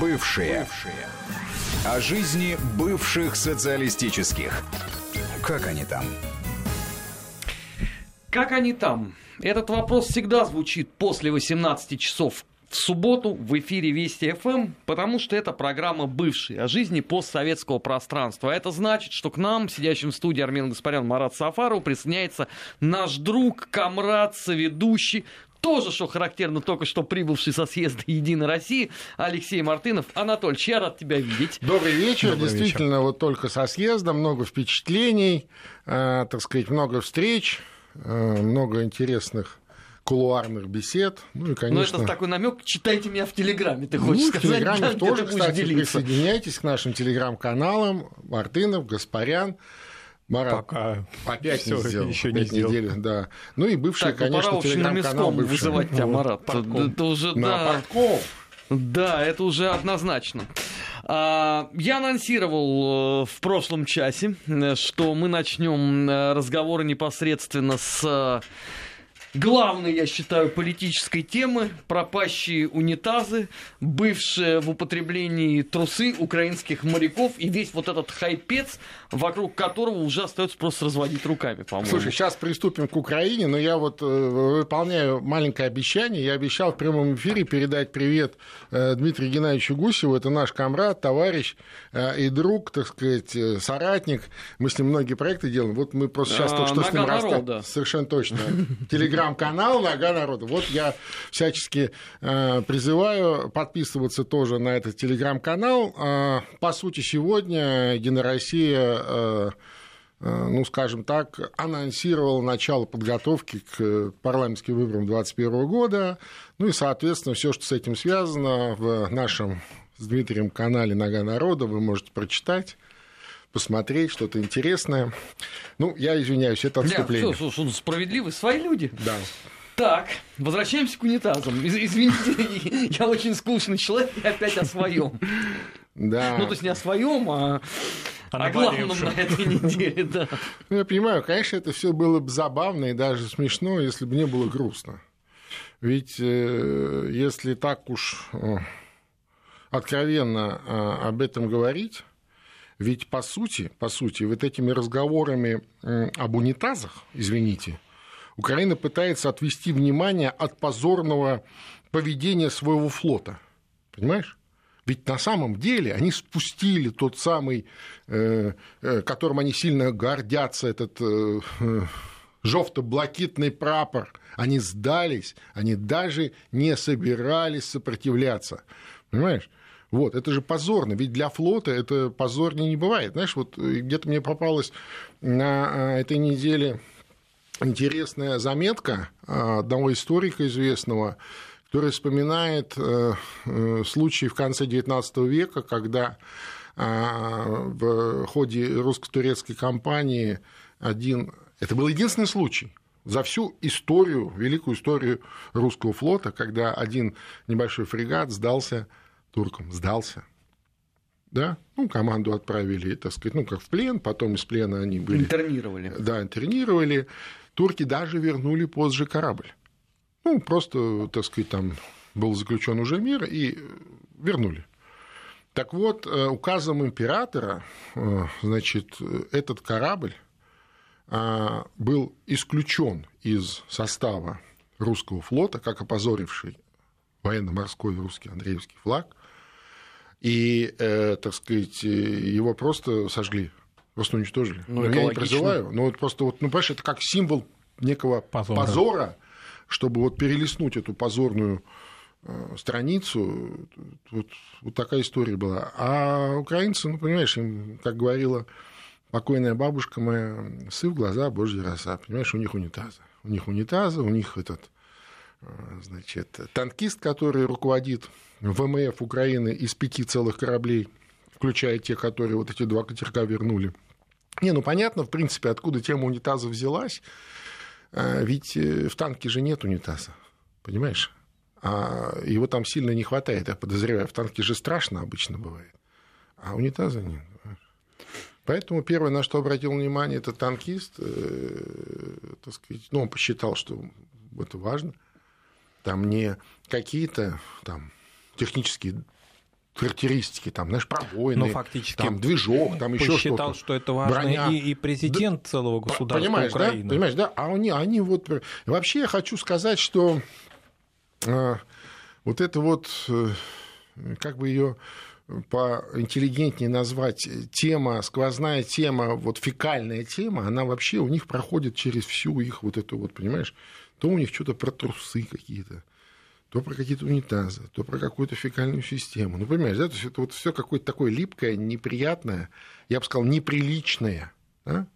Бывшие. Бывшие. О жизни бывших социалистических. Как они там? Как они там? Этот вопрос всегда звучит после 18 часов в субботу в эфире Вести ФМ, потому что это программа бывшей о жизни постсоветского пространства. Это значит, что к нам, сидящим в студии Армен Гаспарян Марат Сафаров, присоединяется наш друг, комрад, соведущий, тоже, что характерно, только что прибывший со съезда Единой России Алексей Мартынов. Анатольевич, я рад тебя видеть. Добрый вечер. Добрый Действительно, вечер. вот только со съезда, много впечатлений, э, так сказать, много встреч, э, много интересных кулуарных бесед. Ну и, конечно... Ну, это такой намек, читайте меня в Телеграме, ты хочешь ну, сказать. в Телеграме да, тоже, кстати, делиться. присоединяйтесь к нашим Телеграм-каналам. Мартынов, Гаспарян. Марат, Пока опять Всё, не сделал. Еще не сделал. Недели, да. Ну и бывший, так, конечно, ну, телеграм-канал бывший. вызывать тебя, Марат. Это уже, На да. Портков. Да, это уже однозначно. А, я анонсировал э, в прошлом часе, э, что мы начнем э, разговоры непосредственно с главной, я считаю, политической темы пропащие унитазы, бывшие в употреблении трусы украинских моряков и весь вот этот хайпец, вокруг которого уже остается просто разводить руками, по-моему. Слушай, сейчас приступим к Украине, но я вот э, выполняю маленькое обещание. Я обещал в прямом эфире передать привет э, Дмитрию Геннадьевичу Гусеву. Это наш комрад, товарищ э, и друг, так сказать, соратник. Мы с ним многие проекты делаем. Вот мы просто сейчас а, только что с ним расстались. Совершенно точно. Телеграм телеграм-канал «Нога народа». Вот я всячески э, призываю подписываться тоже на этот телеграм-канал. Э, по сути, сегодня Единая Россия э, э ну, скажем так, анонсировала начало подготовки к парламентским выборам 2021 года. Ну и, соответственно, все, что с этим связано, в нашем с Дмитрием канале «Нога народа» вы можете прочитать посмотреть что-то интересное. Ну, я извиняюсь, это отступление. Нет, все, справедливы свои люди. Да. Так, возвращаемся к унитазам. Извините, я очень скучный человек и опять о своем. Да. Ну, то есть не о своем, а о главном на этой неделе, да. Ну, я понимаю, конечно, это все было бы забавно и даже смешно, если бы не было грустно. Ведь э, если так уж э, откровенно э, об этом говорить, ведь по сути, по сути, вот этими разговорами об унитазах, извините, Украина пытается отвести внимание от позорного поведения своего флота. Понимаешь? Ведь на самом деле они спустили тот самый, э, э, которым они сильно гордятся, этот э, жовто-блакитный прапор. Они сдались, они даже не собирались сопротивляться. Понимаешь? Вот, это же позорно, ведь для флота это позорнее не бывает. Знаешь, вот э, где-то мне попалась на э, этой неделе интересная заметка э, одного историка известного, который вспоминает случай в конце XIX века, когда в ходе русско-турецкой кампании один... Это был единственный случай, за всю историю, великую историю русского флота, когда один небольшой фрегат сдался туркам, сдался. Да, ну, команду отправили, так сказать, ну, как в плен, потом из плена они были... Интернировали. Да, интернировали. Турки даже вернули позже корабль. Ну, просто, так сказать, там был заключен уже мир, и вернули. Так вот, э, указом императора, э, значит, этот корабль э, был исключен из состава русского флота, как опозоривший военно-морской русский Андреевский флаг, и, э, так сказать, его просто сожгли, просто уничтожили. Ну, я не призываю, но вот просто, вот, ну, понимаешь, это как символ некого позора, позора чтобы вот перелистнуть эту позорную э, страницу, вот, вот такая история была. А украинцы, ну, понимаешь, им, как говорила покойная бабушка моя, сы в глаза, божья роса, понимаешь, у них унитазы. У них унитазы, у них этот, э, значит, танкист, который руководит ВМФ Украины из пяти целых кораблей, включая те, которые вот эти два катерка вернули. Не, ну понятно, в принципе, откуда тема унитаза взялась. А, ведь э, в танке же нет унитаза, понимаешь? А его там сильно не хватает, я подозреваю. В танке же страшно обычно бывает, а унитаза нет. Поэтому первое, на что обратил внимание, это танкист, э, так сказать, ну, он посчитал, что это важно. Там не какие-то там технические характеристики, там, знаешь, пробоины, ну, фактически там, движок, там еще что-то. считал, что это важно Броня. и, и президент да, целого государства понимаешь, Украины. Да? Понимаешь, да? А они, они вот... Вообще я хочу сказать, что э, вот это вот, э, как бы ее поинтеллигентнее назвать, тема, сквозная тема, вот фекальная тема, она вообще у них проходит через всю их вот эту вот, понимаешь, то у них что-то про трусы какие-то, то про какие-то унитазы, то про какую-то фекальную систему. Ну, понимаешь, да, то есть это вот все какое-то такое липкое, неприятное, я бы сказал, неприличное. Да?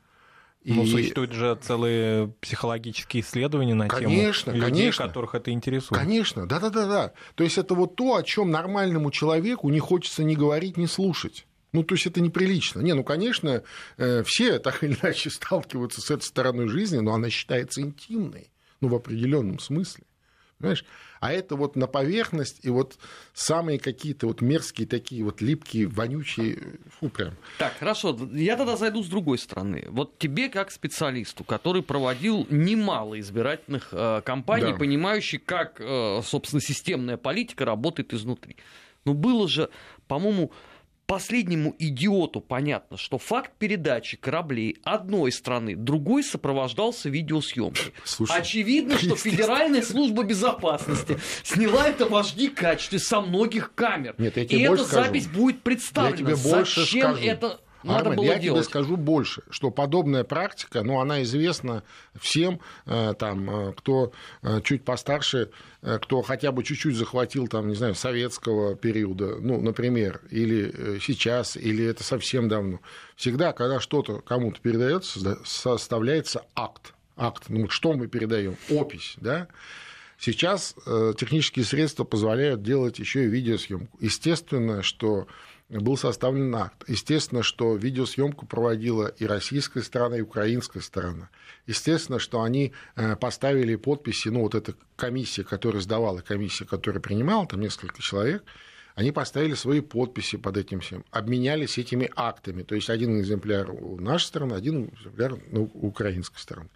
И... Ну, существуют же целые психологические исследования на конечно, тему людей, конечно. которых это интересует. Конечно, да-да-да. То есть это вот то, о чем нормальному человеку не хочется ни говорить, ни слушать. Ну, то есть это неприлично. Не, ну, конечно, э, все так или иначе сталкиваются с этой стороной жизни, но она считается интимной, ну, в определенном смысле. Понимаешь? А это вот на поверхность, и вот самые какие-то вот мерзкие такие вот липкие, вонючие, фу, прям. Так, хорошо, я тогда зайду с другой стороны. Вот тебе как специалисту, который проводил немало избирательных э, кампаний, да. понимающий, как, э, собственно, системная политика работает изнутри. Ну, было же, по-моему, последнему идиоту понятно, что факт передачи кораблей одной страны другой сопровождался видеосъемкой. Слушай, Очевидно, что Федеральная служба безопасности сняла это в HD качестве со многих камер. Нет, я тебе И эта скажу. запись будет представлена. Я тебе больше Зачем скажу. это надо Армен, было я делать. тебе скажу больше, что подобная практика, ну, она известна всем, э, там, э, кто э, чуть постарше, кто хотя бы чуть-чуть захватил, там, не знаю, советского периода, ну, например, или сейчас, или это совсем давно. Всегда, когда что-то кому-то передается, составляется акт. Акт. Ну, что мы передаем? Опись, да? Сейчас технические средства позволяют делать еще и видеосъемку. Естественно, что был составлен акт. Естественно, что видеосъемку проводила и российская сторона, и украинская сторона. Естественно, что они э, поставили подписи, ну вот эта комиссия, которая сдавала, комиссия, которая принимала, там несколько человек, они поставили свои подписи под этим всем, обменялись этими актами. То есть один экземпляр у нашей стороны, один экземпляр у украинской стороны.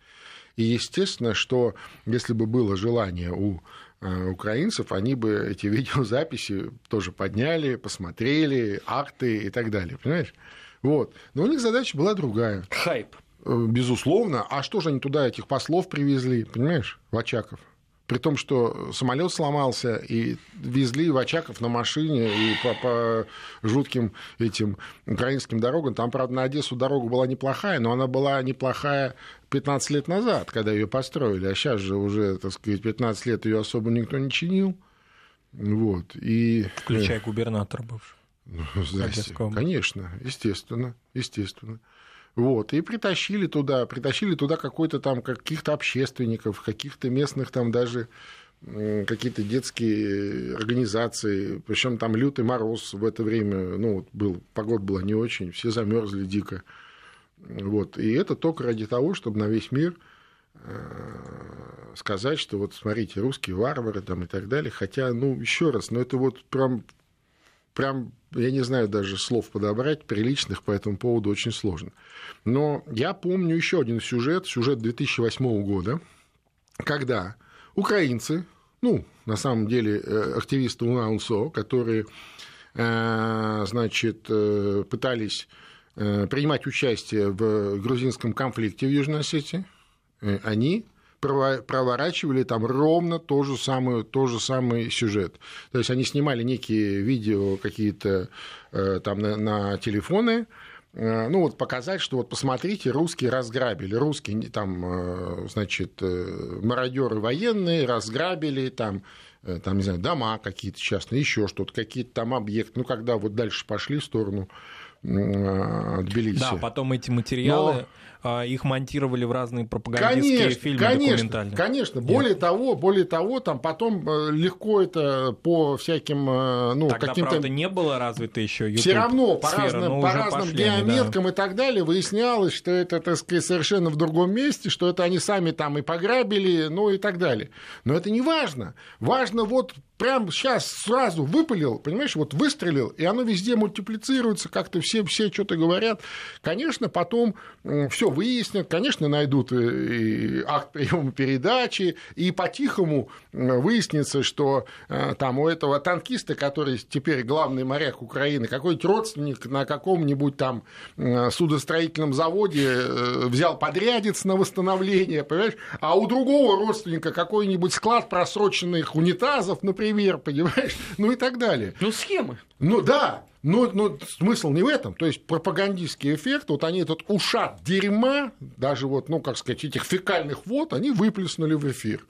И естественно, что если бы было желание у украинцев, они бы эти видеозаписи тоже подняли, посмотрели, акты и так далее, понимаешь? Вот. Но у них задача была другая. Хайп. Э, безусловно. А что же они туда этих послов привезли, понимаешь, в Очаков? При том, что самолет сломался, и везли в Очаков на машине, и по, по жутким этим украинским дорогам. Там, правда, на Одессу дорога была неплохая, но она была неплохая 15 лет назад, когда ее построили. А сейчас же уже, так сказать, 15 лет ее особо никто не чинил. Вот. И... Включая губернатора бывшего. Ну, здрасте. Конечно, естественно, естественно. Вот, и притащили туда, притащили туда какой-то там каких-то общественников, каких-то местных там даже какие-то детские организации, причем там лютый мороз в это время, ну, был, погода была не очень, все замерзли дико. Вот, и это только ради того, чтобы на весь мир э, сказать, что вот смотрите, русские варвары там и так далее. Хотя, ну, еще раз, ну это вот прям прям, я не знаю даже слов подобрать, приличных по этому поводу очень сложно. Но я помню еще один сюжет, сюжет 2008 года, когда украинцы, ну, на самом деле, э, активисты УНАУНСО, которые, э, значит, э, пытались принимать участие в грузинском конфликте в Южной Осетии, они проворачивали там ровно то же самое, то же самый сюжет. То есть они снимали некие видео какие-то э, там на, на телефоны, э, ну вот показать, что вот посмотрите, русские разграбили, русские там, э, значит, мародеры военные разграбили там, там, не знаю, дома какие-то частные, еще что-то, какие-то там объекты. Ну, когда вот дальше пошли в сторону Тбилиси. Да, потом эти материалы... Но их монтировали в разные пропагандистские конечно, фильмы конечно, документальные. Конечно, более того, более того, там потом э, легко это по всяким, э, ну, Тогда, каким-то... правда, не было развито еще YouTube Все равно по сфера, разным, по разным пошли, геометкам да. и так далее выяснялось, что это, так сказать, совершенно в другом месте, что это они сами там и пограбили, ну и так далее. Но это не важно. Важно вот прям сейчас сразу выпалил, понимаешь, вот выстрелил, и оно везде мультиплицируется, как-то все, все что-то говорят. Конечно, потом все выяснят, конечно, найдут и акт приема передачи, и по-тихому выяснится, что э, там у этого танкиста, который теперь главный моряк Украины, какой-нибудь родственник на каком-нибудь там судостроительном заводе э, взял подрядец на восстановление, понимаешь, а у другого родственника какой-нибудь склад просроченных унитазов, например, понимаешь, ну и так далее. Ну, схемы. Ну да, но, но смысл не в этом. То есть пропагандистский эффект, вот они этот ушат дерьма, даже вот, ну, как сказать, этих фекальных вод, они выплеснули в эфир.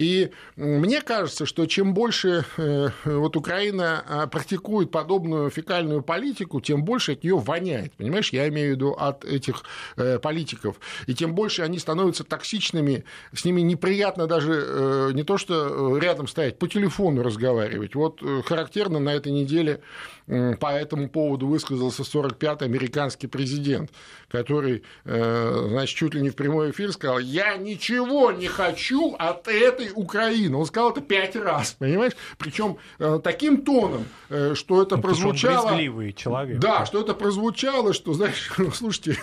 И мне кажется, что чем больше э, вот Украина а, практикует подобную фекальную политику, тем больше от нее воняет. Понимаешь, я имею в виду от этих э, политиков. И тем больше они становятся токсичными, с ними неприятно даже э, не то, что рядом стоять, по телефону разговаривать. Вот характерно на этой неделе по этому поводу высказался 45-й американский президент, который, значит, чуть ли не в прямой эфир сказал, я ничего не хочу от этой Украины. Он сказал это пять раз, понимаешь? Причем э, таким тоном, э, что это ну, прозвучало... человек. Да, что это прозвучало, что, знаешь, слушайте,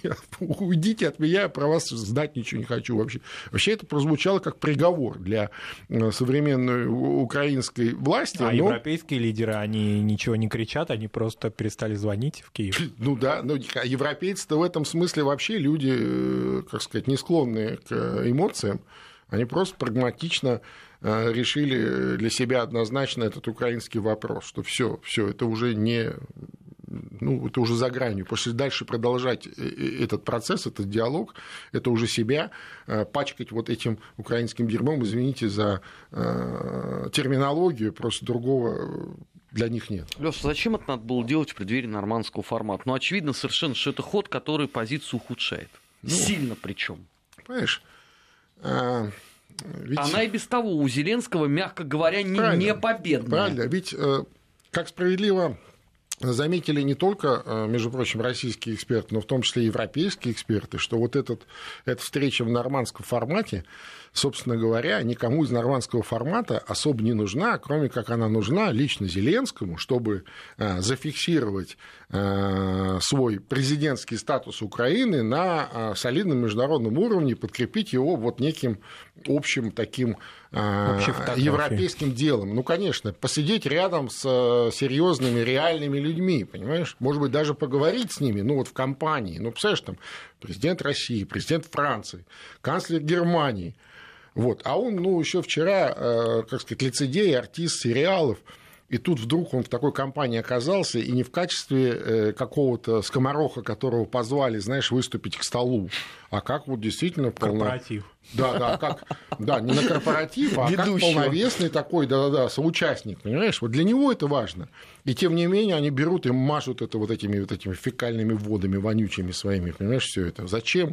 уйдите от меня, я про вас знать ничего не хочу вообще. Вообще это прозвучало как приговор для э, современной украинской власти. А но... европейские лидеры, они ничего не кричат, они просто перестали звонить в Киев. Ну да, но европейцы-то в этом смысле вообще люди, как сказать, не склонные к эмоциям. Они просто прагматично э, решили для себя однозначно этот украинский вопрос, что все, все, это уже не ну, это уже за гранью, потому что дальше продолжать э, э, этот процесс, этот диалог, это уже себя пачкать вот этим украинским дерьмом, извините за терминологию, просто другого для них нет. Леша, зачем это надо было делать в преддверии нормандского формата? Ну, очевидно совершенно, что это ход, который позицию ухудшает. Ну, Сильно причем. Понимаешь, ведь... Она и без того у Зеленского, мягко говоря, не, правильно, не победная. Правильно, ведь, э, как справедливо заметили не только, э, между прочим, российские эксперты, но в том числе и европейские эксперты, что вот этот, эта встреча в нормандском формате, собственно говоря, никому из нормандского формата особо не нужна, кроме как она нужна лично Зеленскому, чтобы э, зафиксировать э, свой президентский статус Украины на солидном международном уровне, подкрепить его вот неким общим таким европейским делом. Ну, конечно, посидеть рядом с серьезными реальными людьми, понимаешь? Может быть, даже поговорить с ними, ну, вот в компании. Ну, представляешь, там президент России, президент Франции, канцлер Германии – вот. А он, ну, еще вчера, э, как сказать, лицедей, артист сериалов, и тут вдруг он в такой компании оказался, и не в качестве э, какого-то скомороха, которого позвали, знаешь, выступить к столу, а как вот действительно... Полно... Корпоратив. Да, да, как, да, не на корпоратив, а Ведущего. как полновесный такой, да-да-да, соучастник, понимаешь? Вот для него это важно. И тем не менее они берут и мажут это вот этими, вот этими фекальными водами вонючими своими, понимаешь, все это. Зачем?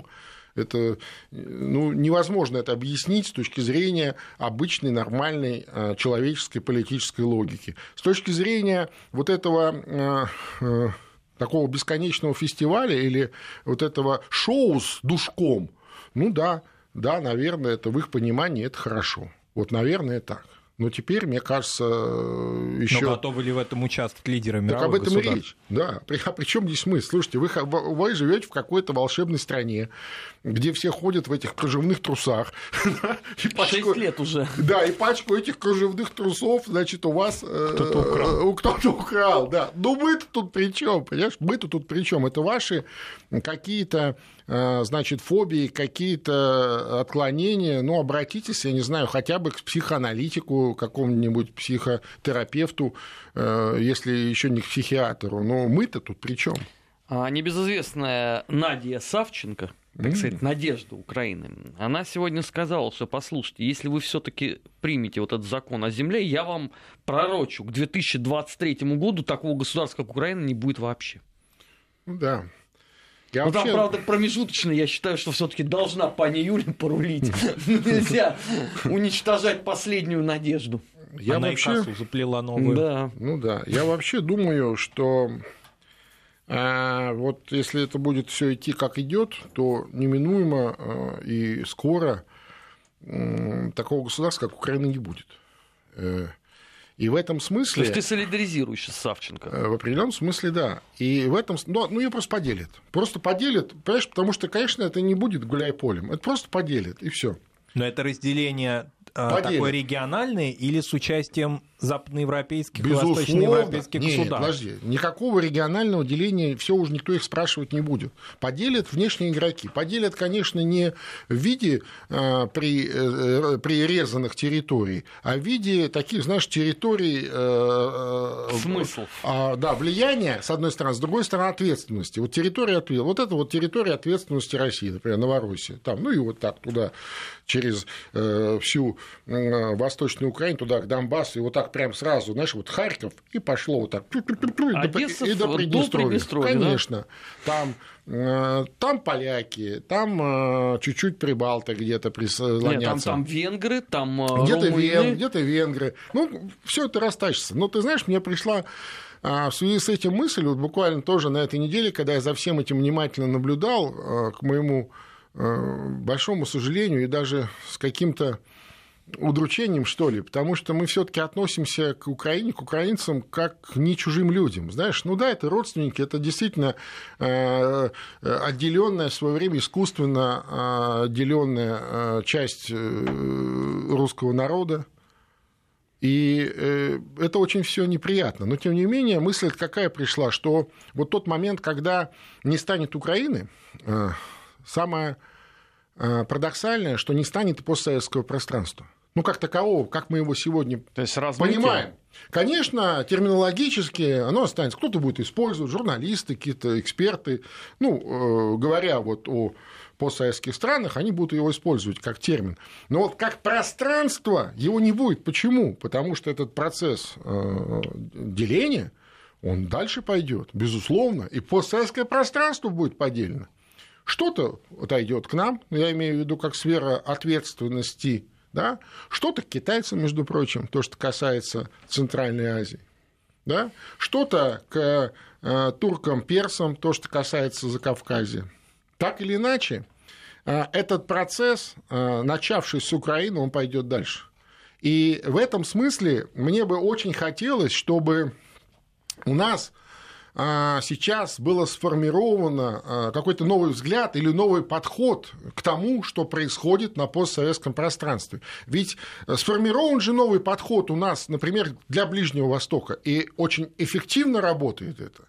Это ну, невозможно это объяснить с точки зрения обычной, нормальной э, человеческой политической логики. С точки зрения вот этого э, э, такого бесконечного фестиваля или вот этого шоу с душком, ну да, да, наверное, это в их понимании это хорошо. Вот, наверное, так. Но теперь, мне кажется, еще... Но готовы ли в этом участвовать лидеры мировых Так об этом и речь. Да. А при чем здесь смысл? Слушайте, вы, вы живете в какой-то волшебной стране, где все ходят в этих кружевных трусах. и пачку... лет уже. Да, и пачку этих кружевных трусов, значит, у вас... Э, кто-то украл. Кто-то украл, да. Ну, мы-то тут при чем, понимаешь? Мы-то тут при чем? Это ваши какие-то э, значит, фобии, какие-то отклонения, ну, обратитесь, я не знаю, хотя бы к психоаналитику, какому-нибудь психотерапевту, э, если еще не к психиатру. Но мы-то тут при чем? А небезызвестная Надя Савченко, так сказать, надежда Украины. Она сегодня сказала, что, послушайте, если вы все-таки примете вот этот закон о земле, я вам пророчу, к 2023 году такого государства, как Украина, не будет вообще. Да. Я ну, вообще... там, правда, промежуточно, я считаю, что все-таки должна пани Юля порулить. Нельзя уничтожать последнюю надежду. Я Она вообще... заплела новую. Да. Ну да. Я вообще думаю, что а вот если это будет все идти как идет, то неминуемо а, и скоро такого государства, как Украина, не будет. Э, И в этом смысле... То есть ты солидаризируешься с Савченко? В определенном смысле, да. И в этом... Ну, ну ее просто поделят. Просто поделят, понимаешь, потому что, конечно, это не будет гуляй полем. Это просто поделят, и все. Но это разделение Поделят. такое региональное или с участием западноевропейских Безусловно. и восточноевропейских Нет, государств? подожди, никакого регионального деления, все уже никто их спрашивать не будет. Поделят внешние игроки. Поделят, конечно, не в виде э, при, э, прирезанных территорий, а в виде таких, знаешь, территорий... Э, Смысл. Э, да, влияния, с одной стороны, с другой стороны, ответственности. Вот территория, вот это вот территория ответственности России, например, Новороссия. Там, ну и вот так туда, через э, всю э, Восточную Украину, туда, к Донбассу, и вот так прям сразу, знаешь, вот Харьков, и пошло вот так. Одесса и до Приднестровья. Конечно. Да? Там э, там поляки, там чуть-чуть прибалты где-то прислонятся. Нет, там, там венгры, там где-то, вен, где-то венгры. Ну, все это растащится. Но ты знаешь, мне пришла в связи с этим мысль, вот буквально тоже на этой неделе, когда я за всем этим внимательно наблюдал, к моему большому сожалению и даже с каким-то удручением, что ли, потому что мы все-таки относимся к Украине, к украинцам, как к не чужим людям. Знаешь, ну да, это родственники, это действительно э, отделенная в свое время искусственно э, отделенная э, часть русского народа. И это очень все неприятно. Но, тем не менее, мысль какая пришла, что вот тот момент, когда не станет Украины, самое парадоксальное, что не станет и постсоветского пространства ну, как такового, как мы его сегодня То есть понимаем. Конечно, терминологически оно останется. Кто-то будет использовать, журналисты, какие-то эксперты. Ну, э, говоря вот о постсоветских странах, они будут его использовать как термин. Но вот как пространство его не будет. Почему? Потому что этот процесс э, деления, он дальше пойдет, безусловно, и постсоветское пространство будет поделено. Что-то отойдет к нам, я имею в виду как сфера ответственности да? Что-то к китайцам, между прочим, то, что касается Центральной Азии. Да? Что-то к э, туркам, персам, то, что касается Закавказья. Так или иначе, э, этот процесс, э, начавшийся с Украины, он пойдет дальше. И в этом смысле мне бы очень хотелось, чтобы у нас сейчас было сформировано а, какой-то новый взгляд или новый подход к тому, что происходит на постсоветском пространстве. Ведь сформирован же новый подход у нас, например, для Ближнего Востока, и очень эффективно работает это.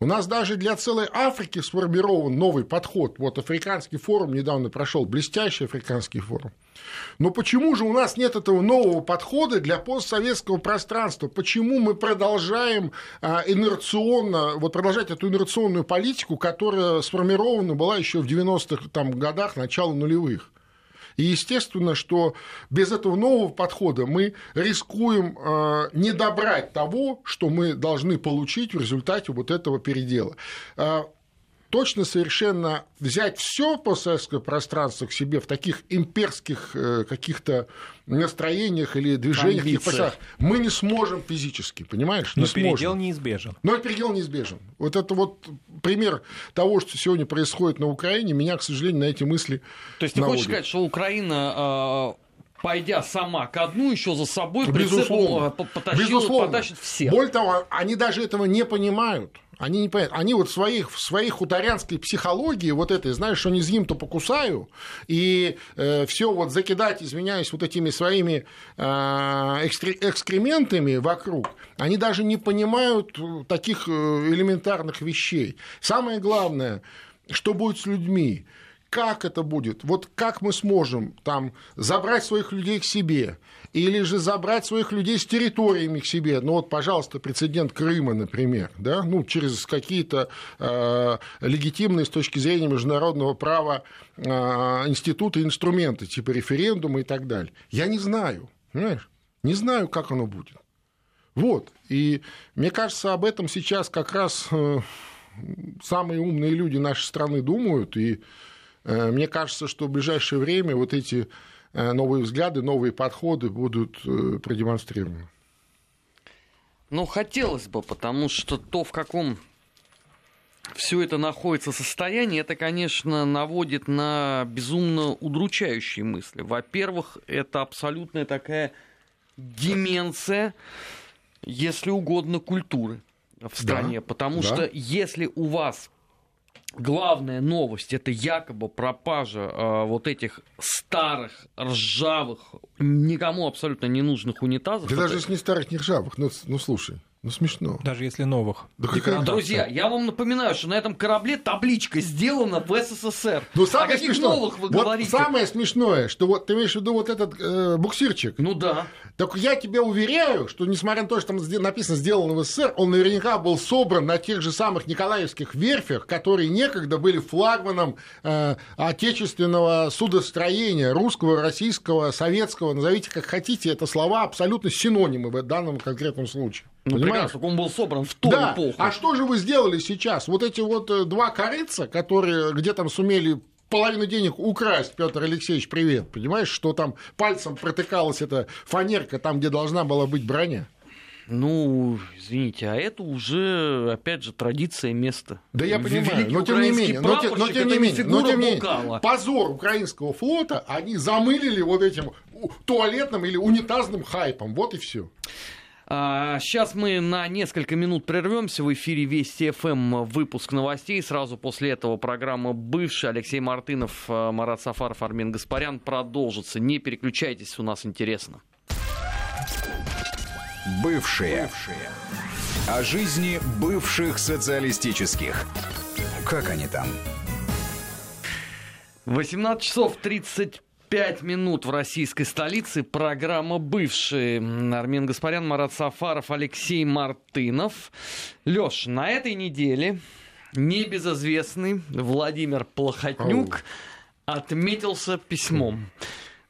У нас даже для целой Африки сформирован новый подход. Вот африканский форум недавно прошел, блестящий африканский форум. Но почему же у нас нет этого нового подхода для постсоветского пространства? Почему мы продолжаем а, инерционно, вот продолжать эту инерционную политику, которая сформирована была еще в 90-х там, годах, начала нулевых? И естественно, что без этого нового подхода мы рискуем э, не добрать того, что мы должны получить в результате вот этого передела. Э, точно совершенно взять все постсоветское пространство к себе в таких имперских э, каких-то настроениях или движениях, Амбициях. мы не сможем физически, понимаешь? Не Но сможем. передел неизбежен. Но передел неизбежен. Вот это вот пример того, что сегодня происходит на Украине, меня, к сожалению, на эти мысли То есть ты хочешь сказать, что Украина а, пойдя сама ко дну, еще за собой Безусловно. потащил, Безусловно. потащит всех. Более того, они даже этого не понимают. Они не понимают. Они вот в, своих, в своей хуторянской психологии, вот этой, знаешь, что не зим, то покусаю, и э, все вот закидать, извиняюсь, вот этими своими э, экскре- экскрементами вокруг, они даже не понимают таких э, элементарных вещей. Самое главное, что будет с людьми, как это будет, вот как мы сможем там забрать своих людей к себе, или же забрать своих людей с территориями к себе. Ну вот, пожалуйста, прецедент Крыма, например, да, ну, через какие-то э, легитимные с точки зрения международного права э, институты, инструменты, типа референдума и так далее. Я не знаю, понимаешь? Не знаю, как оно будет. Вот. И мне кажется, об этом сейчас как раз э, самые умные люди нашей страны думают, и мне кажется, что в ближайшее время вот эти Э, новые взгляды, новые подходы будут э, продемонстрированы. Ну, хотелось бы, потому что то, в каком все это находится состоянии, это, конечно, наводит на безумно удручающие мысли. Во-первых, это абсолютная такая деменция если угодно, культуры в стране. Да, потому да. что если у вас главная новость это якобы пропажа э, вот этих старых, ржавых, никому абсолютно не нужных унитазов. Да даже если не старых, не ржавых, ну, ну слушай. Ну, смешно. Даже если новых. Да Друзья, я вам напоминаю, что на этом корабле табличка сделана в СССР. Ну, самое О каких смешное, новых вы вот говорите? Самое смешное, что вот ты имеешь в виду вот этот э, буксирчик. Ну да. Так я тебе уверяю, что несмотря на то, что там написано «сделано в СССР», он наверняка был собран на тех же самых Николаевских верфях, которые некогда были флагманом э, отечественного судостроения, русского, российского, советского, назовите как хотите, это слова абсолютно синонимы в данном конкретном случае. Ну, Понимаешь? прекрасно, он был собран в ту да. эпоху. А что же вы сделали сейчас? Вот эти вот э, два корыца, которые где там сумели половину денег украсть, Петр Алексеевич, привет, понимаешь, что там пальцем протыкалась эта фанерка там, где должна была быть броня? Ну, извините, а это уже, опять же, традиция места. Да я понимаю, но тем не менее, но, те, но тем не менее, но тем не менее, позор украинского флота они замылили вот этим туалетным или унитазным хайпом, вот и все. Сейчас а, мы на несколько минут прервемся. В эфире Вести ФМ выпуск новостей. Сразу после этого программа «Бывший» Алексей Мартынов, а, Марат Сафаров, Армен Гаспарян продолжится. Не переключайтесь, у нас интересно. Бывшие. Бывшие. О жизни бывших социалистических. Как они там? 18 часов 35 Пять минут в российской столице. Программа «Бывшие». Армен Гаспарян, Марат Сафаров, Алексей Мартынов. Леш, на этой неделе небезызвестный Владимир Плохотнюк Оу. отметился письмом.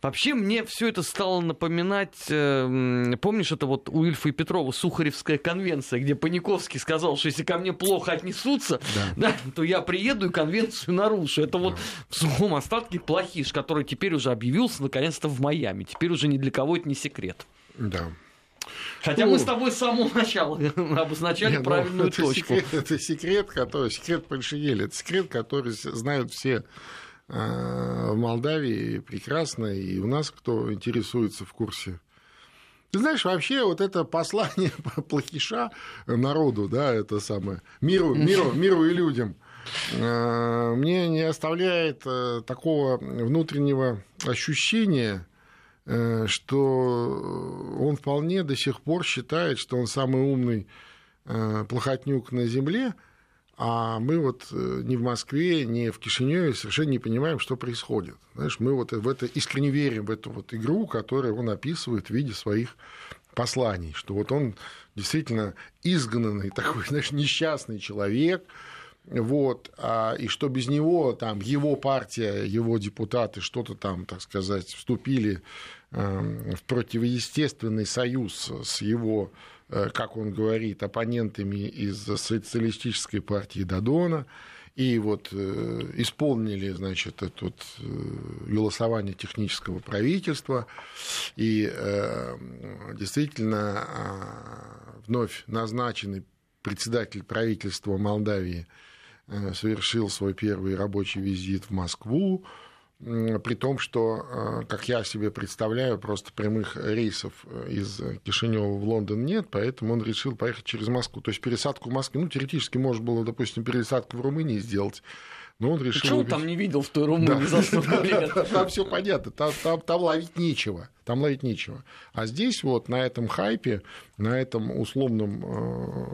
Вообще мне все это стало напоминать, э, помнишь, это вот у Ильфа и Петрова Сухаревская конвенция, где Паниковский сказал, что если ко мне плохо отнесутся, да. Да, то я приеду и конвенцию нарушу. Это вот да. в сухом остатке плохиш, который теперь уже объявился наконец-то в Майами. Теперь уже ни для кого это не секрет. Да. Хотя ну, мы с тобой с самого начала обозначали не, ну, правильную это точку. Секрет, это секрет, который секрет Польшиели, это секрет, который знают все в Молдавии прекрасно, и у нас, кто интересуется в курсе. Ты знаешь, вообще вот это послание плохиша народу, да, это самое, миру, миру, миру и людям, э, мне не оставляет э, такого внутреннего ощущения, что он вполне до сих пор считает, что он самый умный плохотнюк на земле, а мы вот э, ни в Москве, ни в Кишиневе совершенно не понимаем, что происходит. Знаешь, мы вот в это искренне верим в эту вот игру, которую он описывает в виде своих посланий, что вот он действительно изгнанный такой, знаешь, несчастный человек, вот, а, и что без него там его партия, его депутаты что-то там, так сказать, вступили э, в противоестественный союз с его как он говорит, оппонентами из социалистической партии Дадона, и вот э, исполнили, значит, это вот, э, голосование технического правительства, и действительно а, вновь назначенный председатель правительства Молдавии совершил свой первый рабочий визит в Москву, при том, что, э, как я себе представляю, просто прямых рейсов э, из Кишинева в Лондон нет, поэтому он решил поехать через Москву. То есть пересадку в Москве, ну, теоретически можно было, допустим, пересадку в Румынии сделать, но он решил... Что он там не видел в той Румынии за лет? Там все понятно, там, там, там ловить нечего, там ловить нечего. А здесь вот на этом хайпе, на этом условном э,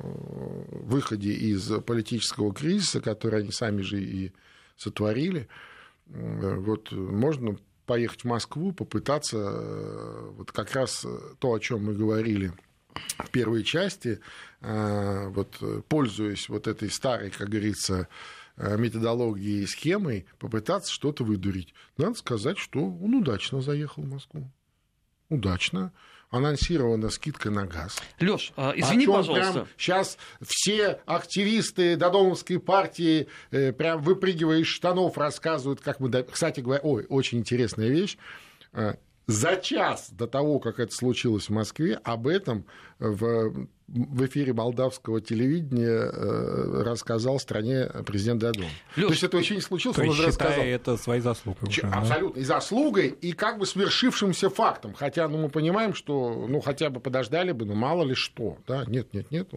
выходе из политического кризиса, который они сами же и сотворили, вот можно поехать в Москву, попытаться э, вот как раз то, о чем мы говорили в первой части, э, вот, пользуясь вот этой старой, как говорится, методологией и схемой, попытаться что-то выдурить. Надо сказать, что он удачно заехал в Москву. Удачно анонсирована скидка на газ. Леш, а, извини, пожалуйста. сейчас все активисты Додомовской партии э, прям выпрыгивая из штанов рассказывают, как мы... Кстати говоря, ой, очень интересная вещь. За час до того, как это случилось в Москве, об этом в в эфире молдавского телевидения э, рассказал стране президент Дадон. Лёш, То есть это вообще не случилось, он уже рассказал. это своей заслугой. Уже, абсолютно. Да? И заслугой, и как бы свершившимся фактом. Хотя ну, мы понимаем, что ну хотя бы подождали бы, ну мало ли что. Да? Нет, нет, нет.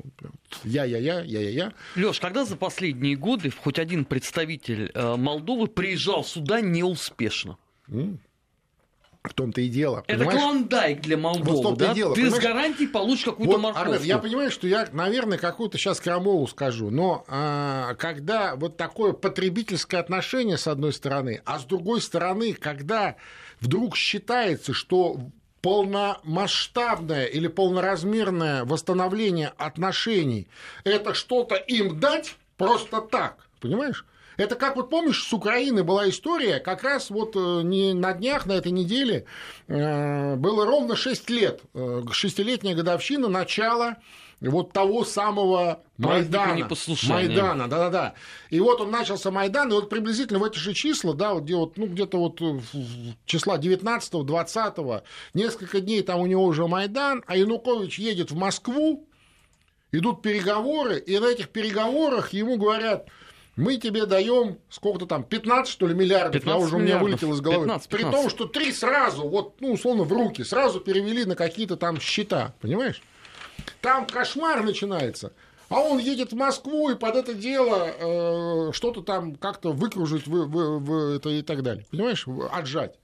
Я-я-я, я-я-я. Лёш, когда за последние годы хоть один представитель э, Молдовы приезжал сюда неуспешно? Mm. В том-то и дело. Это понимаешь? клондайк для Молдовы, вот да? Дело, Ты понимаешь? с гарантией получишь какую-то вот, морковку. Арнет, я понимаю, что я, наверное, какую-то сейчас крамолу скажу, но а, когда вот такое потребительское отношение с одной стороны, а с другой стороны, когда вдруг считается, что полномасштабное или полноразмерное восстановление отношений – это что-то им дать просто так, понимаешь? Это как вот помнишь, с Украины была история, как раз вот э, не на днях, на этой неделе э, было ровно 6 лет, э, шестилетняя годовщина начала вот того самого Майдана. Майдана, да-да-да. И вот он начался Майдан, и вот приблизительно в эти же числа, да, вот где вот, ну, где-то вот числа 19-го, 20-го, несколько дней там у него уже Майдан, а Янукович едет в Москву, идут переговоры, и на этих переговорах ему говорят – мы тебе даем сколько-то там, 15, что ли, миллиардов, 15 я уже миллиардов. у меня вылетел из головы. 15, 15. При том, что три сразу, вот, ну, условно, в руки, сразу перевели на какие-то там счета, понимаешь? Там кошмар начинается. А он едет в Москву и под это дело э, что-то там как-то выкружить в, в, в это и так далее. Понимаешь? Отжать.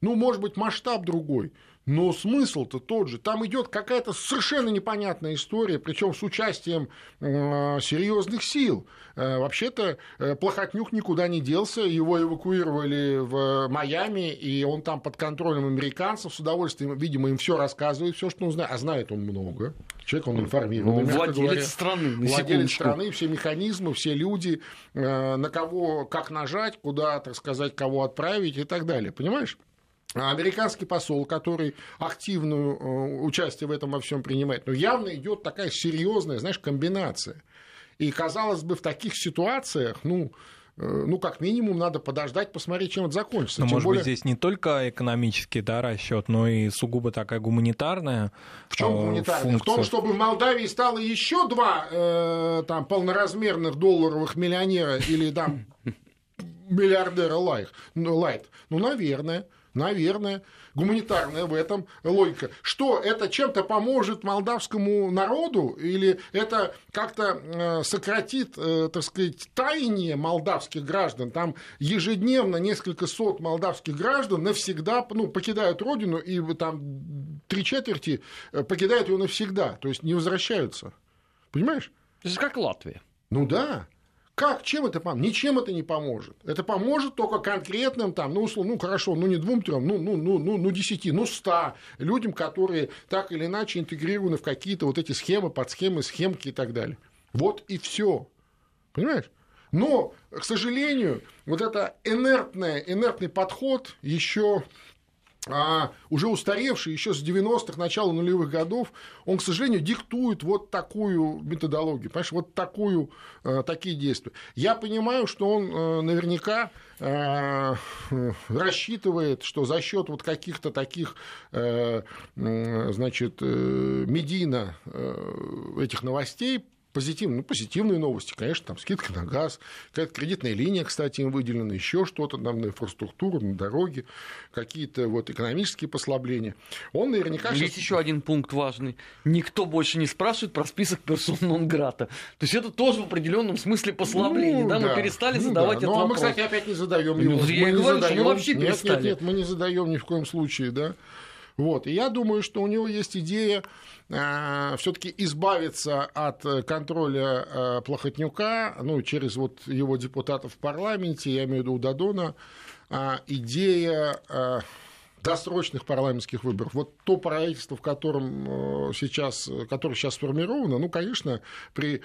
Ну, может быть, масштаб другой. Но смысл-то тот же. Там идет какая-то совершенно непонятная история, причем с участием э, серьезных сил. Э, вообще-то э, Плохотнюк никуда не делся, его эвакуировали в Майами, и он там под контролем американцев с удовольствием, видимо, им все рассказывает, все, что он знает, а знает он много. Человек, он информированный. Ну, владелец говоря. страны. На владелец страны, все механизмы, все люди, э, на кого, как нажать, куда, так сказать, кого отправить и так далее. Понимаешь? Американский посол, который активную э, участие в этом во всем принимает, но явно идет такая серьезная, знаешь, комбинация. И казалось бы, в таких ситуациях, ну, э, ну, как минимум, надо подождать, посмотреть, чем это закончится. Но, Тем может более... быть, здесь не только экономический да, расчет, но и сугубо такая гуманитарная. В чем э, гуманитарная? Функция? В том, чтобы в Молдавии стало еще два э, там, полноразмерных долларовых миллионера или там миллиардера лайт. Ну, ну, наверное. Наверное, гуманитарная в этом логика. Что это чем-то поможет молдавскому народу или это как-то э, сократит, э, так сказать, таяние молдавских граждан? Там ежедневно несколько сот молдавских граждан навсегда ну, покидают родину и там три четверти э, покидают ее навсегда, то есть не возвращаются. Понимаешь? Это как Латвия. Ну да. Как? Чем это поможет? Ничем это не поможет. Это поможет только конкретным, там, ну, условно, ну, хорошо, ну, не двум, трем, ну, ну, ну, ну, ну, десяти, ну, ста людям, которые так или иначе интегрированы в какие-то вот эти схемы, подсхемы, схемки и так далее. Вот и все. Понимаешь? Но, к сожалению, вот это инертное, инертный подход еще а, уже устаревший еще с 90-х, начала нулевых годов, он, к сожалению, диктует вот такую методологию, понимаешь, вот такую, а, такие действия. Я понимаю, что он а, наверняка а, рассчитывает, что за счет вот каких-то таких, значит, э, медийно э, этих новостей позитивные, ну, позитивные новости, конечно, там скидка на газ, какая-то кредитная линия, кстати, им выделена, еще что-то там на инфраструктуру, на дороги, какие-то вот экономические послабления. Он наверняка... Есть сейчас... еще один пункт важный. Никто больше не спрашивает про список персон нон-грата. То есть это тоже в определенном смысле послабление, ну, да? да? Мы перестали ну, задавать да. этот ну, вопрос. а мы, кстати, опять не задаем его. Ну, я мы говорю, задаем... мы вообще перестали. Нет, нет, нет, мы не задаем ни в коем случае, да. Вот. И я думаю, что у него есть идея э, все-таки избавиться от контроля э, Плохотнюка, ну, через вот его депутатов в парламенте, я имею в виду Дадона, э, идея досрочных парламентских выборов. Вот то правительство, в котором сейчас, которое сейчас сформировано, ну, конечно, при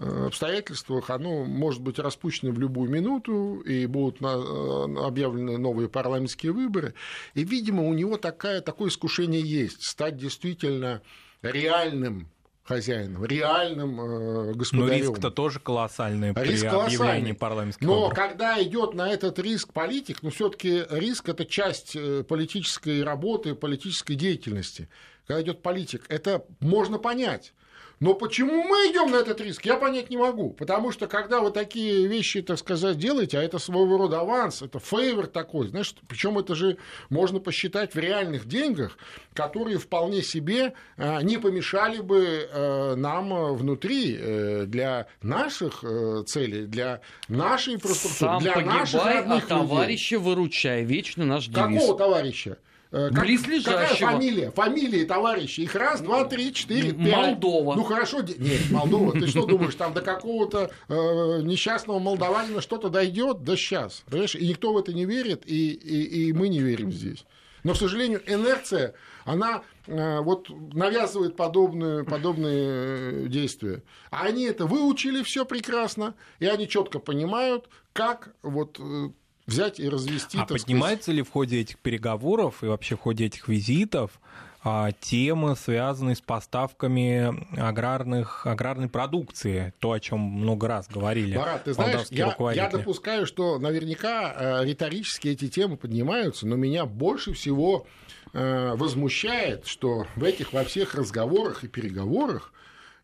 Э, обстоятельствах оно может быть распущено в любую минуту, и будут э, объявлены новые парламентские выборы. И, видимо, у него такая, такое искушение есть, стать действительно реальным хозяином, реальным э, государем. Но риск-то тоже колоссальный при риск колоссальный. парламентских Но выборов. когда идет на этот риск политик, ну все-таки риск это часть э, политической работы, политической деятельности. Когда идет политик, это можно понять. Но почему мы идем на этот риск, я понять не могу. Потому что когда вы такие вещи, так сказать, делаете, а это своего рода аванс, это фейвор такой, знаешь, причем это же можно посчитать в реальных деньгах, которые вполне себе а, не помешали бы а, нам внутри э, для наших э, целей, для нашей инфраструктуры, Сам для погибай, наших родных а товарища людей. выручай. Вечно наш девиз. Какого товарища? Э, как, Близлежащего. Какая фамилия? Фамилии товарищи. Их раз, два, три, четыре, пять. Молдова. Ну хорошо. Нет, Молдова. Ты что думаешь, там до какого-то э, несчастного молдаванина что-то дойдет? Да сейчас. Понимаешь? И никто в это не верит, и, и, и мы не верим здесь. Но, к сожалению, инерция, она э, вот навязывает подобные, подобные э, действия. А они это выучили все прекрасно, и они четко понимают, как вот э, взять и развести. А поднимается сказать... ли в ходе этих переговоров и вообще в ходе этих визитов а, темы, связанные с поставками аграрных, аграрной продукции, то, о чем много раз говорили. Барат, ты знаешь, я, я допускаю, что наверняка э, риторически эти темы поднимаются, но меня больше всего э, возмущает, что в этих во всех разговорах и переговорах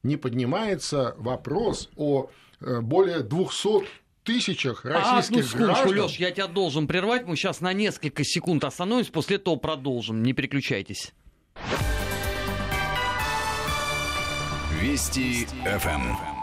не поднимается вопрос о э, более 200 тысячах российских а, граждан... Леш, я тебя должен прервать. Мы сейчас на несколько секунд остановимся, после этого продолжим. Не переключайтесь. Вести ФМ.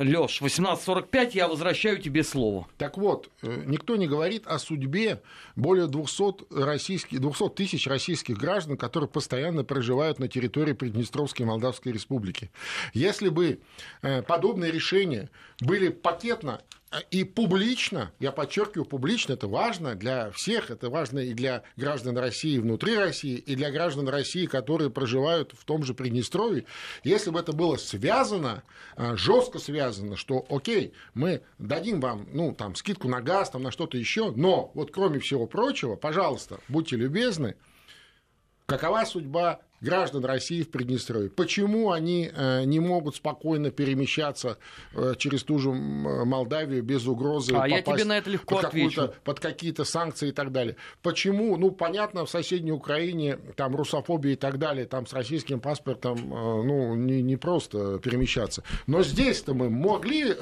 Леш, 18.45, я возвращаю тебе слово. Так вот, э, никто не говорит о судьбе более 200, российских, 200 тысяч российских граждан, которые постоянно проживают на территории Приднестровской Молдавской Республики. Если бы э, подобные решения были пакетно и публично, я подчеркиваю, публично, это важно для всех, это важно и для граждан России внутри России, и для граждан России, которые проживают в том же Приднестровье. Если бы это было связано, а, жестко связано, что окей, мы дадим вам ну, там, скидку на газ, там, на что-то еще, но вот кроме всего прочего, пожалуйста, будьте любезны, какова судьба граждан России в Приднестровье. Почему они э, не могут спокойно перемещаться э, через ту же Молдавию без угрозы а я тебе на это легко под, отвечу. под какие-то санкции и так далее? Почему, ну, понятно, в соседней Украине там русофобия и так далее, там с российским паспортом, э, ну, не, не просто перемещаться. Но здесь-то мы могли,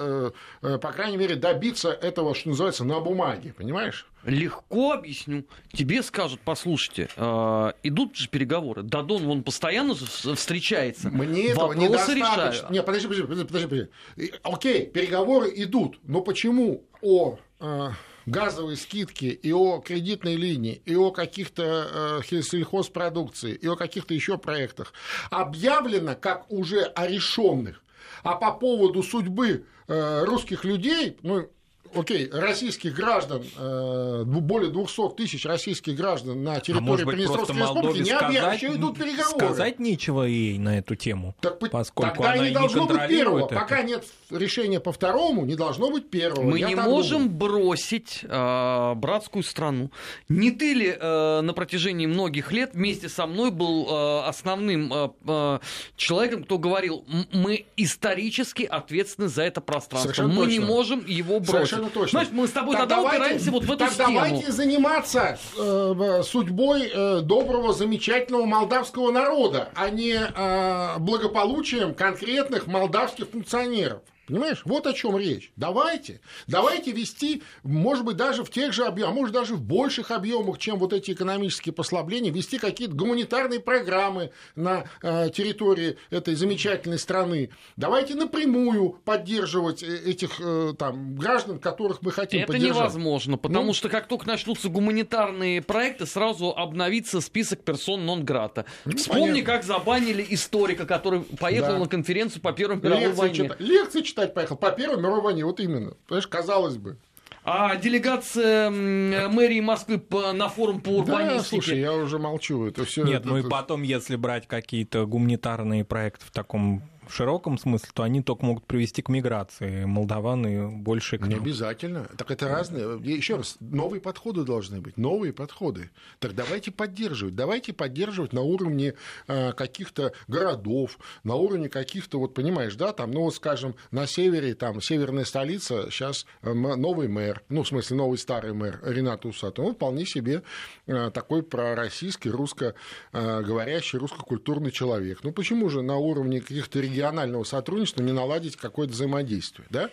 по крайней мере, добиться этого, что называется, на бумаге, понимаешь? Легко объясню. Тебе скажут, послушайте, э, идут же переговоры. Дадон вон постоянно встречается. Мне этого Вопросы недостаточно. Решаю. Нет, подожди, подожди, подожди, подожди. Окей, переговоры идут, но почему о э, газовой скидки и о кредитной линии, и о каких-то э, сельхозпродукции, и о каких-то еще проектах объявлено как уже о решенных, а по поводу судьбы э, русских людей, ну, окей, российских граждан, э, более 200 тысяч российских граждан на территории а Приднестровской республики не объявят, идут переговоры. Сказать нечего ей на эту тему, так, поскольку тогда она не должно не быть первого. Это. Пока нет решения по второму, не должно быть первого. Мы Я не можем думаю. бросить э, братскую страну. Не ты ли э, на протяжении многих лет вместе со мной был э, основным э, э, человеком, кто говорил, мы исторически ответственны за это пространство. Совершенно мы точно. не можем его бросить. Совершенно точно. Значит, мы с тобой так тогда давайте, упираемся вот в эту так стену. давайте заниматься э, судьбой э, доброго, замечательного молдавского народа, а не э, благополучием конкретных молдавских функционеров. Понимаешь? Вот о чем речь. Давайте, давайте вести, может быть, даже в тех же объемах, а может, даже в больших объемах, чем вот эти экономические послабления, вести какие-то гуманитарные программы на э, территории этой замечательной страны. Давайте напрямую поддерживать э, этих э, там, граждан, которых мы хотим Это поддержать. невозможно, потому ну, что как только начнутся гуманитарные проекты, сразу обновится список персон нон-грата. Ну, Вспомни, понятно. как забанили историка, который поехал да. на конференцию по Первой мировой лекции войне. Читать. Лекции читать читать поехал. По Первой мировой войне, вот именно. Понимаешь, казалось бы. А делегация мэрии Москвы на форум по урбанистике? Да, слушай, я уже молчу. Это все. Нет, это, ну это... и потом, если брать какие-то гуманитарные проекты в таком в широком смысле, то они только могут привести к миграции молдаван и больше к Не обязательно. Так это разные. Еще раз, новые подходы должны быть. Новые подходы. Так давайте поддерживать. Давайте поддерживать на уровне э, каких-то городов, на уровне каких-то, вот понимаешь, да, там, ну, вот, скажем, на севере, там, северная столица, сейчас новый мэр, ну, в смысле, новый старый мэр Ренат Усатов, он вполне себе э, такой пророссийский, русско э, говорящий, русско-культурный человек. Ну, почему же на уровне каких-то регионального сотрудничества не наладить какое-то взаимодействие, да?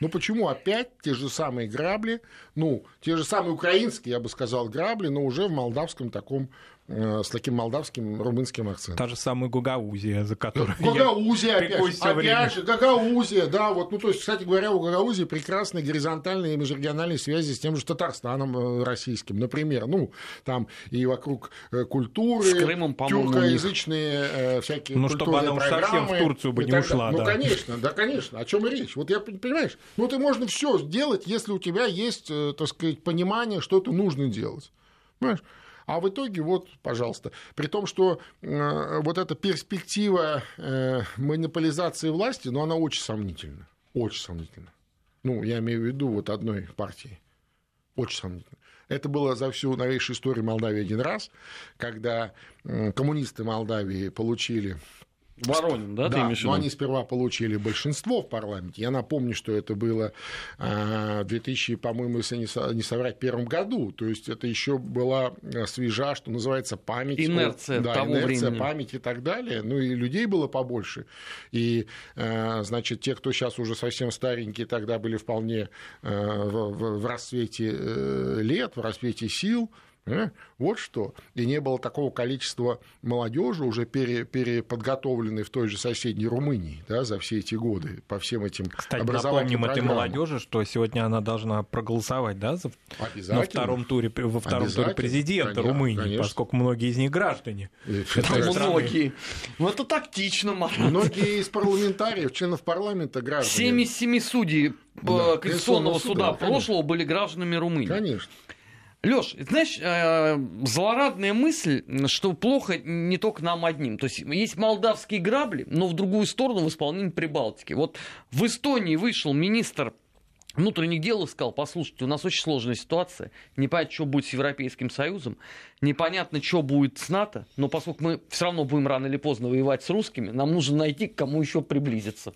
Ну почему опять те же самые грабли, ну, те же самые украинские, я бы сказал, грабли, но уже в молдавском таком с таким молдавским, румынским акцентом. Та же самая Гагаузия, за которую Гагаузия, опять, опять же, Гагаузия, да, вот, ну, то есть, кстати говоря, у Гагаузии прекрасные горизонтальные и межрегиональные связи с тем же Татарстаном э, российским, например, ну, там и вокруг э, культуры, с Крымом, тюркоязычные всякие Ну, чтобы она уж совсем в Турцию бы не ушла, Ну, да. конечно, да, конечно, о чем и речь. Вот я, понимаешь, ну, ты можно все сделать, если у тебя есть, так сказать, понимание, что это нужно делать. Понимаешь? А в итоге, вот, пожалуйста, при том, что э, вот эта перспектива э, монополизации власти, ну, она очень сомнительна. Очень сомнительна. Ну, я имею в виду вот одной партии. Очень сомнительно. Это было за всю новейшую историю Молдавии один раз, когда коммунисты Молдавии получили Воронин, да, да ты имеешь в виду? но они сперва получили большинство в парламенте. Я напомню, что это было а, в 2000, по-моему, если не соврать, первом году. То есть это еще была а, свежа, что называется, память. Инерция да, того инерция, времени. память и так далее. Ну и людей было побольше. И, а, значит, те, кто сейчас уже совсем старенькие, тогда были вполне в, расцвете э, лет, в расцвете сил. Э? Вот что. И не было такого количества молодежи, уже пере, переподготовленной в той же соседней Румынии да, за все эти годы по всем этим Кстати, образовательным напомним этой молодежи, что сегодня она должна проголосовать да, за, на втором туре, во втором туре президента конечно, Румынии, конечно. поскольку многие из них граждане. Страны. Многие. Ну, это тактично, Марат. Многие из парламентариев, членов парламента граждане. Семь из семи судей э, Да, Конституционного суда суда, конечно. прошлого были гражданами Румынии. Конечно. Леш, знаешь, э, злорадная мысль, что плохо не только нам одним. То есть есть молдавские грабли, но в другую сторону в исполнении Прибалтики. Вот в Эстонии вышел министр внутренних дел и сказал, послушайте, у нас очень сложная ситуация, непонятно, что будет с Европейским Союзом, непонятно, что будет с НАТО, но поскольку мы все равно будем рано или поздно воевать с русскими, нам нужно найти, к кому еще приблизиться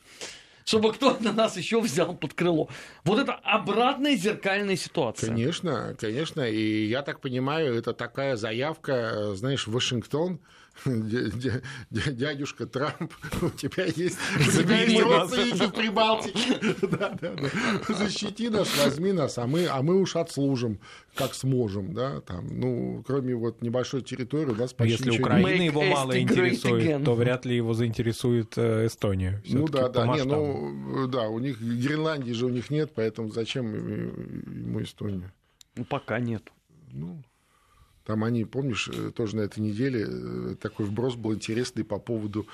чтобы кто-то на нас еще взял под крыло. Вот это обратная зеркальная ситуация. Конечно, конечно. И я так понимаю, это такая заявка, знаешь, в Вашингтон, дя- дя- дя- дядюшка Трамп, у тебя есть, Забери родственники в Прибалтике. Да, да, да. Защити нас, возьми нас, а мы, а мы уж отслужим, как сможем, да, там, ну, кроме вот небольшой территории у нас Но почти Если ничего Украина его мало интересует, то вряд ли его заинтересует э, Эстония. Ну да, да, не, масштабу. Ну да, у них Гренландии же у них нет, поэтому зачем ему Эстонию? Ну, пока нет. Ну, там они, помнишь, э, тоже на этой неделе э, такой вброс был интересный по поводу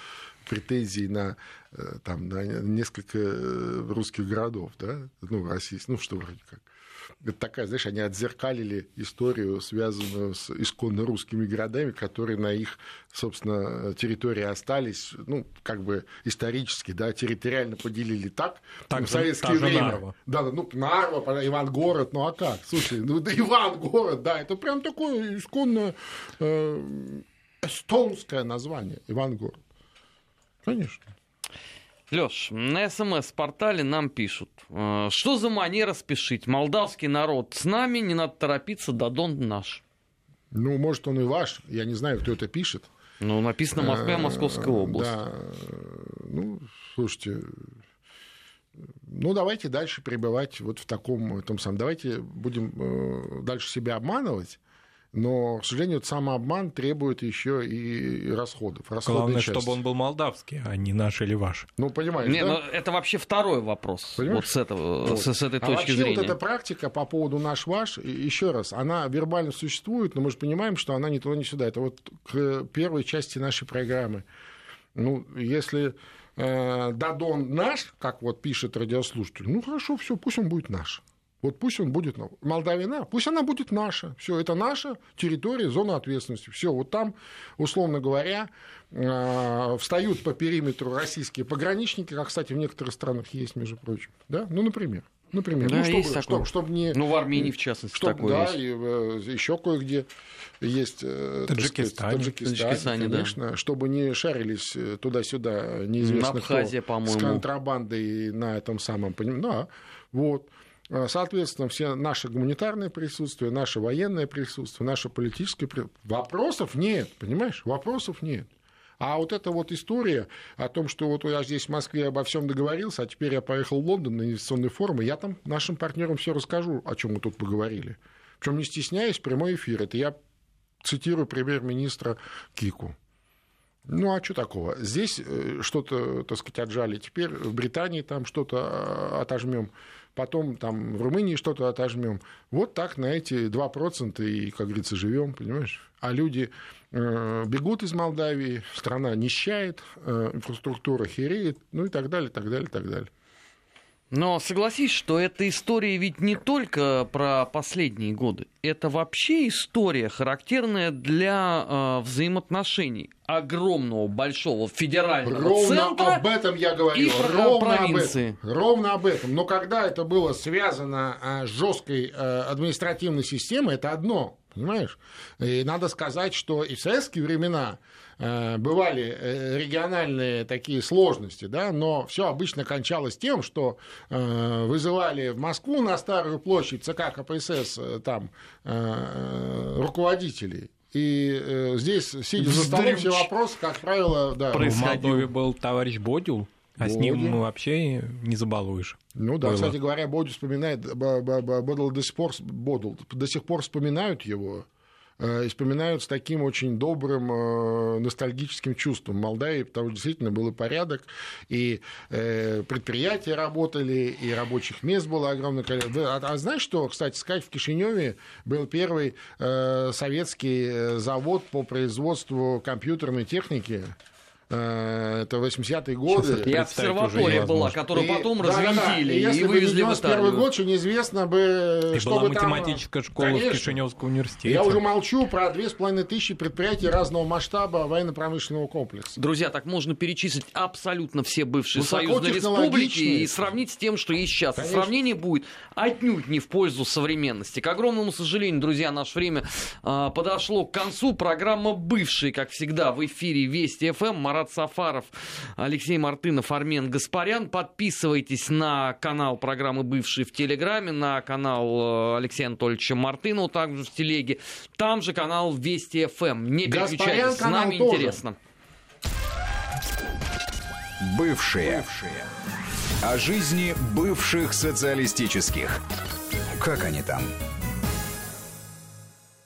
претензий на, э, там, на несколько русских городов, да, ну, российских, ну, что вроде как. Это такая, знаешь, они отзеркалили историю, связанную с исконно русскими городами, которые на их, собственно, территории остались, ну, как бы исторически, да, территориально поделили так, Так ну, в советское время. Нарва. Да, да, ну, Нарва, Ивангород, ну а как? Слушай, ну да Ивангород, да, это прям такое исконно э, эстонское название, Ивангород. Конечно. Леш, на СМС-портале нам пишут, э, что за манера спешить? Молдавский народ с нами, не надо торопиться, Дадон наш. Ну, может, он и ваш, я не знаю, кто это пишет. Ну, написано Москва, Московская Э, область. Да, ну, слушайте, ну, давайте дальше пребывать вот в таком, том самом, давайте будем э, дальше себя обманывать, но, к сожалению, самообман требует еще и расходов. Главное, части. чтобы он был молдавский, а не наш или ваш. Ну, понимаешь, Не, да? ну, это вообще второй вопрос. Понимаешь? Вот с, этого, Вот. с, с этой а точки вообще зрения. вот эта практика по поводу наш-ваш, еще раз, она вербально существует, но мы же понимаем, что она ни туда, ни сюда. Это вот к первой части нашей программы. Ну, если э, Дадон наш, как вот пишет радиослушатель, ну хорошо, все, пусть он будет наш. Вот пусть он будет, Молдавия, на, пусть она будет наша. Все, это наша территория, зона ответственности. Все, вот там, условно говоря, э, встают по периметру российские пограничники, как, кстати, в некоторых странах есть, между прочим. Да? Ну, например. Например, да, ну, чтобы, есть чтобы, такое. чтобы не... Ну, в Армении, в частности, чтобы, такое да, есть. и э, еще кое-где есть... э, Таджикистане. Таджикистане, Таджикистане, да. конечно, чтобы не шарились э, туда-сюда неизвестно Абхазия, кто, по-моему. с контрабандой на этом самом... Да, вот. А, Соответственно, все наше гуманитарное присутствие, наше военное присутствие, наше политическое присутствие. Вопросов нет, понимаешь? Вопросов нет. А вот эта вот история о том, что вот я здесь в Москве обо всем договорился, а теперь я поехал в Лондон на инвестиционные форумы, я там нашим партнерам все расскажу, о чем мы тут поговорили. Причем не стесняясь, прямой эфир. Это я цитирую премьер-министра Кику. Ну, а что такого? Здесь э, что-то, так сказать, отжали. Теперь в Британии там что-то отожмем. Потом там в Румынии что-то отожмем. Вот так на эти 2% и, как говорится, живем, понимаешь? А люди э, бегут из Молдавии, страна нищает, э, инфраструктура хереет, ну и так далее, так далее, так далее. Но согласись, что эта история ведь не только про последние годы. Это вообще история, характерная для э, взаимоотношений огромного, большого федерального Ровно центра. об этом я говорил. и ровно провинции. об этом. Ровно об этом. Но когда это было связано с жесткой э, административной системой, это одно. Понимаешь? И надо сказать, что и в советские времена э, бывали э, региональные такие сложности, да, но все обычно кончалось тем, что э, вызывали в Москву на Старую площадь ЦК КПСС э, там э, руководителей. И э, здесь, сидя за столом, все вопросы, как правило, да, В Происходил. Молдове был товарищ Бодюл, а с ним Бодюл. вообще не забалуешь. Ну да, было. кстати говоря, Бодю вспоминает, Б- Б- Б- Бодл до сих пор, Бодл, до сих пор вспоминают его, э, и вспоминают с таким очень добрым э, ностальгическим чувством. Молдавии, потому что действительно был и порядок, и э, предприятия работали, и рабочих мест было огромное количество. А, а знаешь что, кстати сказать, в Кишиневе был первый э, советский э, завод по производству компьютерной техники, Э, это 80-е годы. И представить обсерватория уже была, которую И- потом да-да-да. развинтили И и, бы вывезли в 91 Италию. год, что неизвестно бы, И что была бы там- математическая школа Конечно. в Кишиневском университете. Я уже молчу про две с половиной тысячи предприятий разного масштаба военно-промышленного комплекса. Друзья, так можно перечислить абсолютно все бывшие союзные республики и сравнить с тем, что есть сейчас. И Конечно. Сравнение будет отнюдь не в пользу современности. К огромному сожалению, друзья, наше время а, подошло к концу. Программа «Бывшие», как всегда, в эфире Вести ФМ. Марат Сафаров, Алексей Мартынов, Армен Гаспарян. Подписывайтесь на канал программы «Бывшие» в Телеграме, на канал э, Алексея Анатольевича Мартынова, также в Телеге. Там же канал Вести ФМ. Не Гаспарян переключайтесь, с нами тоже. интересно. Бывшие. О жизни бывших социалистических. Как они там?